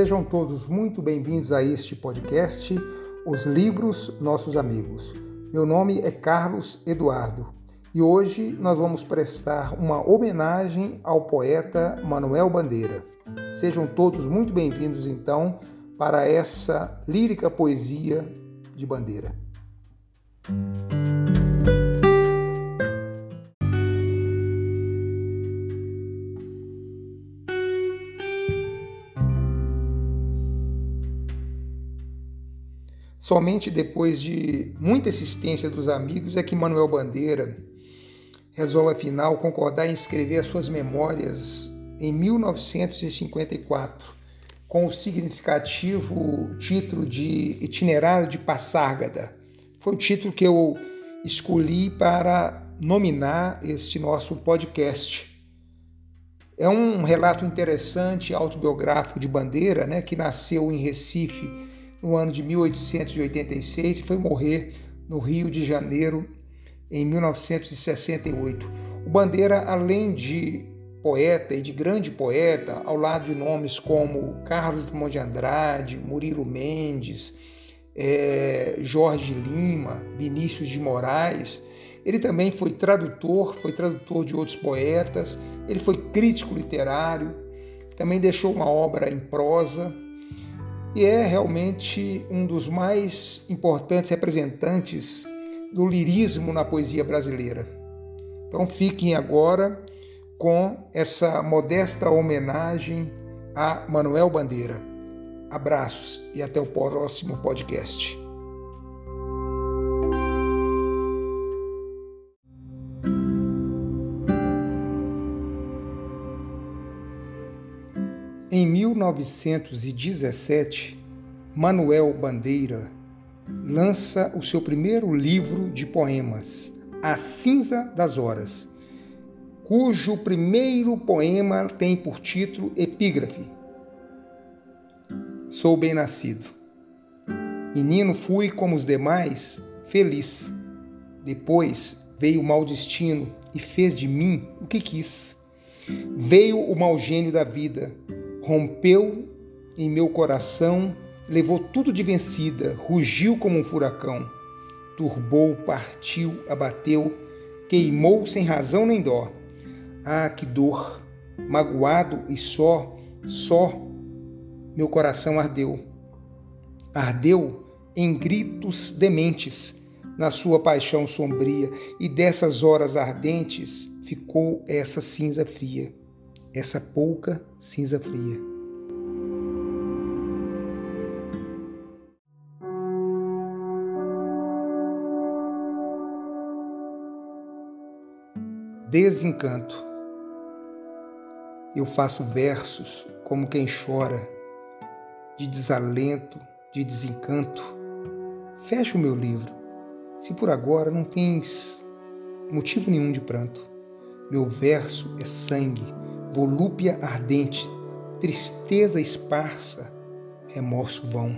Sejam todos muito bem-vindos a este podcast, Os Livros Nossos Amigos. Meu nome é Carlos Eduardo e hoje nós vamos prestar uma homenagem ao poeta Manuel Bandeira. Sejam todos muito bem-vindos então para essa lírica poesia de Bandeira. Somente depois de muita insistência dos amigos é que Manuel Bandeira resolve afinal concordar em escrever as suas memórias em 1954, com o significativo título de Itinerário de Passárgada. Foi o título que eu escolhi para nominar este nosso podcast. É um relato interessante, autobiográfico de Bandeira, né, que nasceu em Recife no ano de 1886 e foi morrer no Rio de Janeiro em 1968. O Bandeira, além de poeta e de grande poeta, ao lado de nomes como Carlos Drummond de Andrade, Murilo Mendes, é, Jorge Lima, Vinícius de Moraes, ele também foi tradutor, foi tradutor de outros poetas, ele foi crítico literário, também deixou uma obra em prosa, e é realmente um dos mais importantes representantes do lirismo na poesia brasileira. Então fiquem agora com essa modesta homenagem a Manuel Bandeira. Abraços e até o próximo podcast. Em 1917, Manuel Bandeira lança o seu primeiro livro de poemas, A Cinza das Horas, cujo primeiro poema tem por título Epígrafe. Sou bem-nascido. Menino fui como os demais, feliz. Depois veio o mau destino e fez de mim o que quis. Veio o mau gênio da vida, rompeu em meu coração, levou tudo de vencida, rugiu como um furacão, turbou, partiu, abateu, queimou sem razão nem dó. Ah, que dor! Magoado e só, só, meu coração ardeu. Ardeu em gritos dementes, na sua paixão sombria, e dessas horas ardentes ficou essa cinza fria essa pouca cinza fria. Desencanto. Eu faço versos como quem chora, de desalento, de desencanto. Fecha o meu livro, se por agora não tens motivo nenhum de pranto. Meu verso é sangue, volúpia ardente, tristeza esparsa, remorso vão.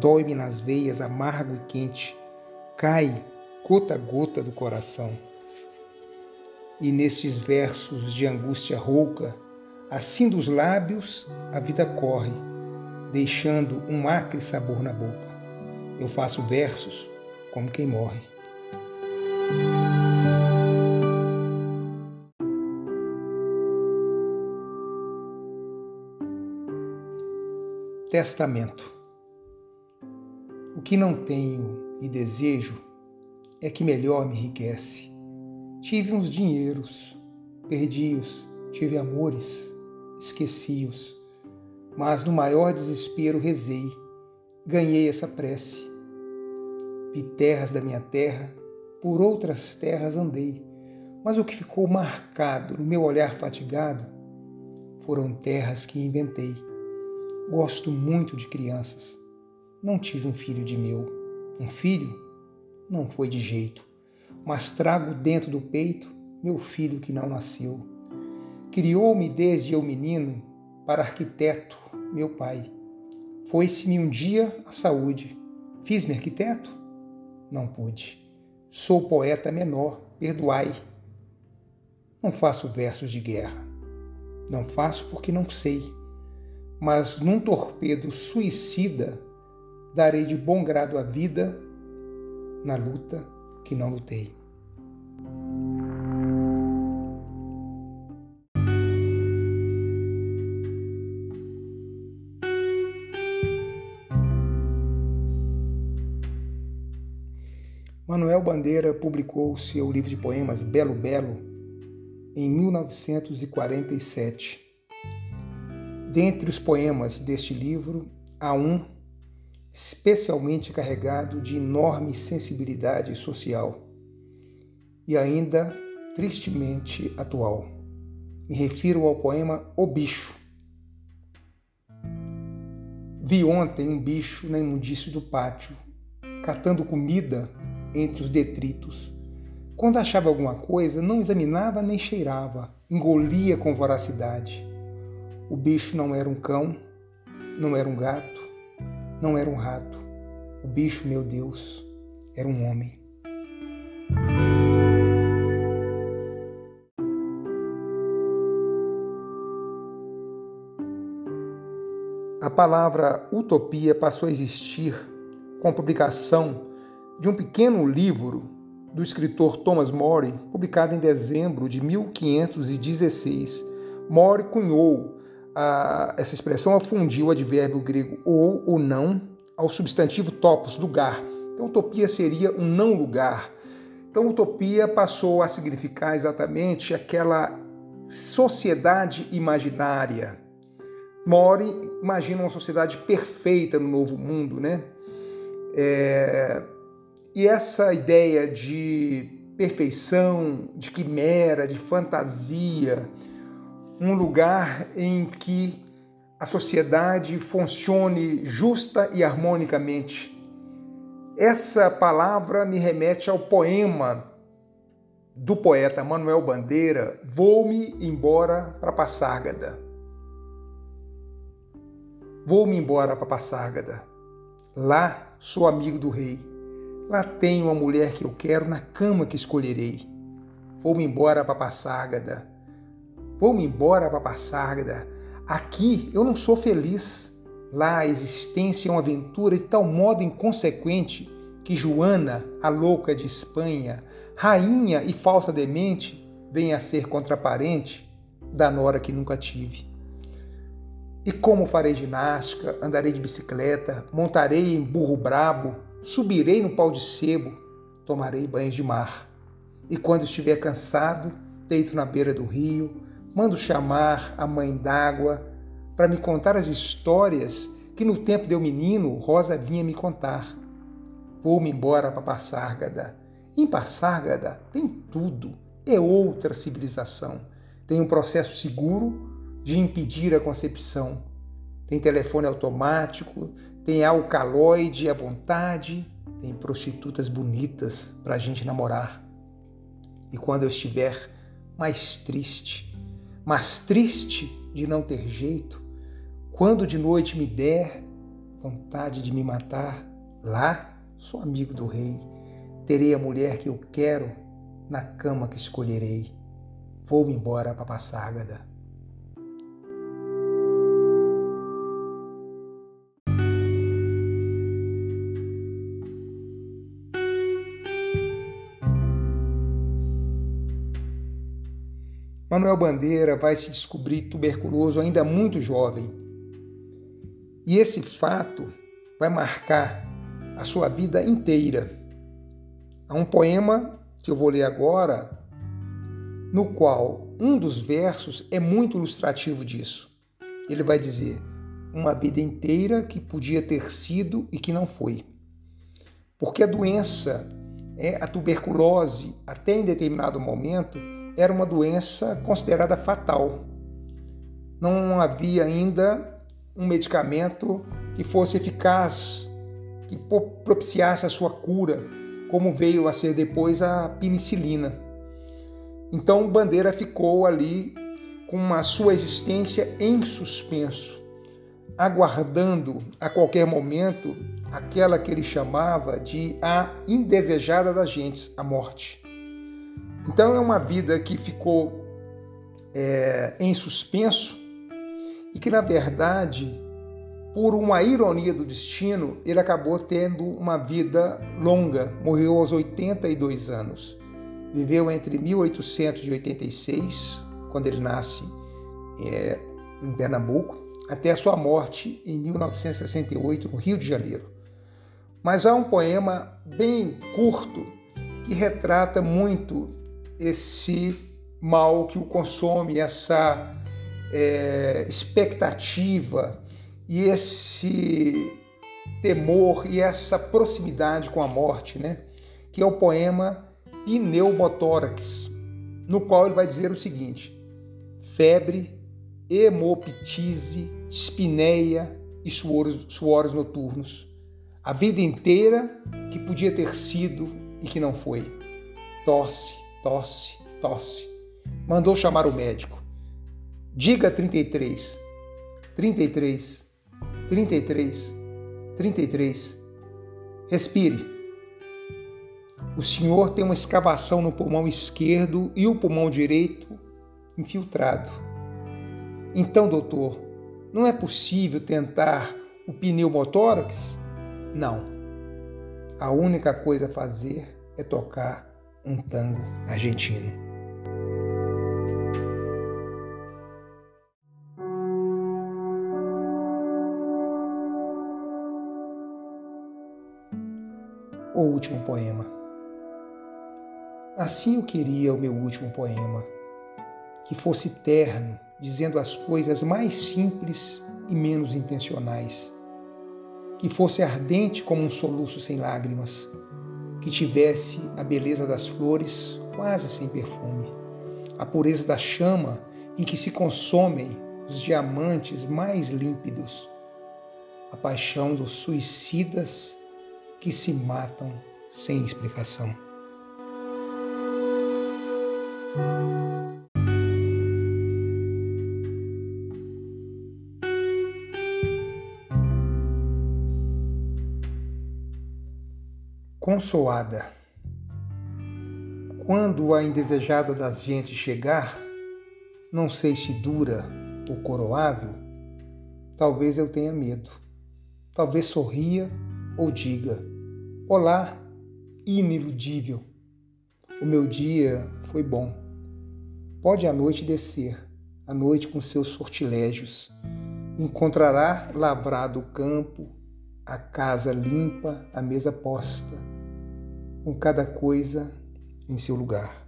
Dói-me nas veias, amargo e quente, cai gota a gota do coração. E nesses versos de angústia rouca, assim dos lábios a vida corre, deixando um acre sabor na boca. Eu faço versos como quem morre. Testamento. O que não tenho e desejo é que melhor me enriquece. Tive uns dinheiros, perdi-os, tive amores, esqueci-os, mas no maior desespero rezei, ganhei essa prece. Vi terras da minha terra, por outras terras andei, mas o que ficou marcado no meu olhar fatigado foram terras que inventei Gosto muito de crianças. Não tive um filho de meu. Um filho? Não foi de jeito. Mas trago dentro do peito meu filho que não nasceu. Criou-me desde eu menino para arquiteto, meu pai. Foi-se-me um dia a saúde. Fiz-me arquiteto? Não pude. Sou poeta menor, perdoai. Não faço versos de guerra. Não faço porque não sei mas num torpedo suicida darei de bom grado a vida na luta que não lutei. Manuel Bandeira publicou seu livro de poemas Belo Belo em 1947. Dentre os poemas deste livro, há um especialmente carregado de enorme sensibilidade social e ainda tristemente atual. Me refiro ao poema O Bicho. Vi ontem um bicho na imundície do pátio, catando comida entre os detritos. Quando achava alguma coisa, não examinava nem cheirava, engolia com voracidade. O bicho não era um cão, não era um gato, não era um rato. O bicho, meu Deus, era um homem. A palavra utopia passou a existir com a publicação de um pequeno livro do escritor Thomas More, publicado em dezembro de 1516. More cunhou a, essa expressão, afundiu o advérbio grego ou ou não ao substantivo topos, lugar. Então, utopia seria um não lugar. Então, utopia passou a significar exatamente aquela sociedade imaginária. More imagina uma sociedade perfeita no novo mundo, né? É, e essa ideia de perfeição, de quimera, de fantasia, um lugar em que a sociedade funcione justa e harmonicamente. Essa palavra me remete ao poema do poeta Manuel Bandeira, Vou-me embora para Passárgada. Vou-me embora para Passárgada. Lá sou amigo do rei. Lá tenho a mulher que eu quero na cama que escolherei. Vou-me embora para Passárgada. Vou-me embora para Passárgada. Aqui eu não sou feliz. Lá a existência é uma aventura de tal modo inconsequente que Joana, a louca de Espanha, rainha e falsa demente, vem a ser contraparente da nora que nunca tive. E como farei ginástica, andarei de bicicleta, montarei em burro brabo, subirei no pau de sebo, tomarei banhos de mar. E quando estiver cansado, deito na beira do rio, mando chamar a mãe d'água para me contar as histórias que no tempo de eu menino Rosa vinha me contar. Vou-me embora para Passárgada. Em Passárgada tem tudo, é outra civilização. Tem um processo seguro de impedir a concepção. Tem telefone automático, tem alcaloide à vontade, tem prostitutas bonitas para a gente namorar. E quando eu estiver mais triste, mais triste de não ter jeito, quando de noite me der vontade de me matar, lá sou amigo do rei, terei a mulher que eu quero na cama que escolherei. Vou-me embora para Passárgada. Manuel Bandeira vai se descobrir tuberculoso ainda muito jovem. E esse fato vai marcar a sua vida inteira. Há um poema que eu vou ler agora, no qual um dos versos é muito ilustrativo disso. Ele vai dizer: Uma vida inteira que podia ter sido e que não foi. Porque a doença, é a tuberculose, até em determinado momento, era uma doença considerada fatal. Não havia ainda um medicamento que fosse eficaz, que propiciasse a sua cura, como veio a ser depois a penicilina. Então Bandeira ficou ali com a sua existência em suspenso, aguardando a qualquer momento aquela que ele chamava de a indesejada das gentes, a morte. Então é uma vida que ficou é, em suspenso e que, na verdade, por uma ironia do destino, ele acabou tendo uma vida longa, morreu aos 82 anos. Viveu entre 1886, quando ele nasce é, em Pernambuco, até a sua morte em 1968, no Rio de Janeiro. Mas há um poema bem curto que retrata muito esse mal que o consome, essa é, expectativa e esse temor e essa proximidade com a morte, né? que é o poema Pneumotórax, no qual ele vai dizer o seguinte: febre, hemoptise, espineia e suores, suores noturnos. A vida inteira que podia ter sido e que não foi. Tosse, tosse, tosse. Mandou chamar o médico. Diga 33, 33, 33, 33. Respire. O senhor tem uma escavação no pulmão esquerdo e o pulmão direito infiltrado. Então, doutor, não é possível tentar o pneumotórax? Não. A única coisa a fazer é tocar um tango argentino. o último poema. Assim eu queria o meu último poema, que fosse terno, dizendo as coisas mais simples e menos intencionais, que fosse ardente como um soluço sem lágrimas, que tivesse a beleza das flores quase sem perfume, a pureza da chama em que se consomem os diamantes mais límpidos, a paixão dos suicidas que se matam sem explicação. Consoada. Quando a indesejada das gentes chegar, não sei se dura ou coroável, talvez eu tenha medo. Talvez sorria ou diga: Olá, iniludível. O meu dia foi bom. Pode a noite descer, a noite com seus sortilégios. Encontrará lavrado o campo, a casa limpa, a mesa posta, com cada coisa em seu lugar.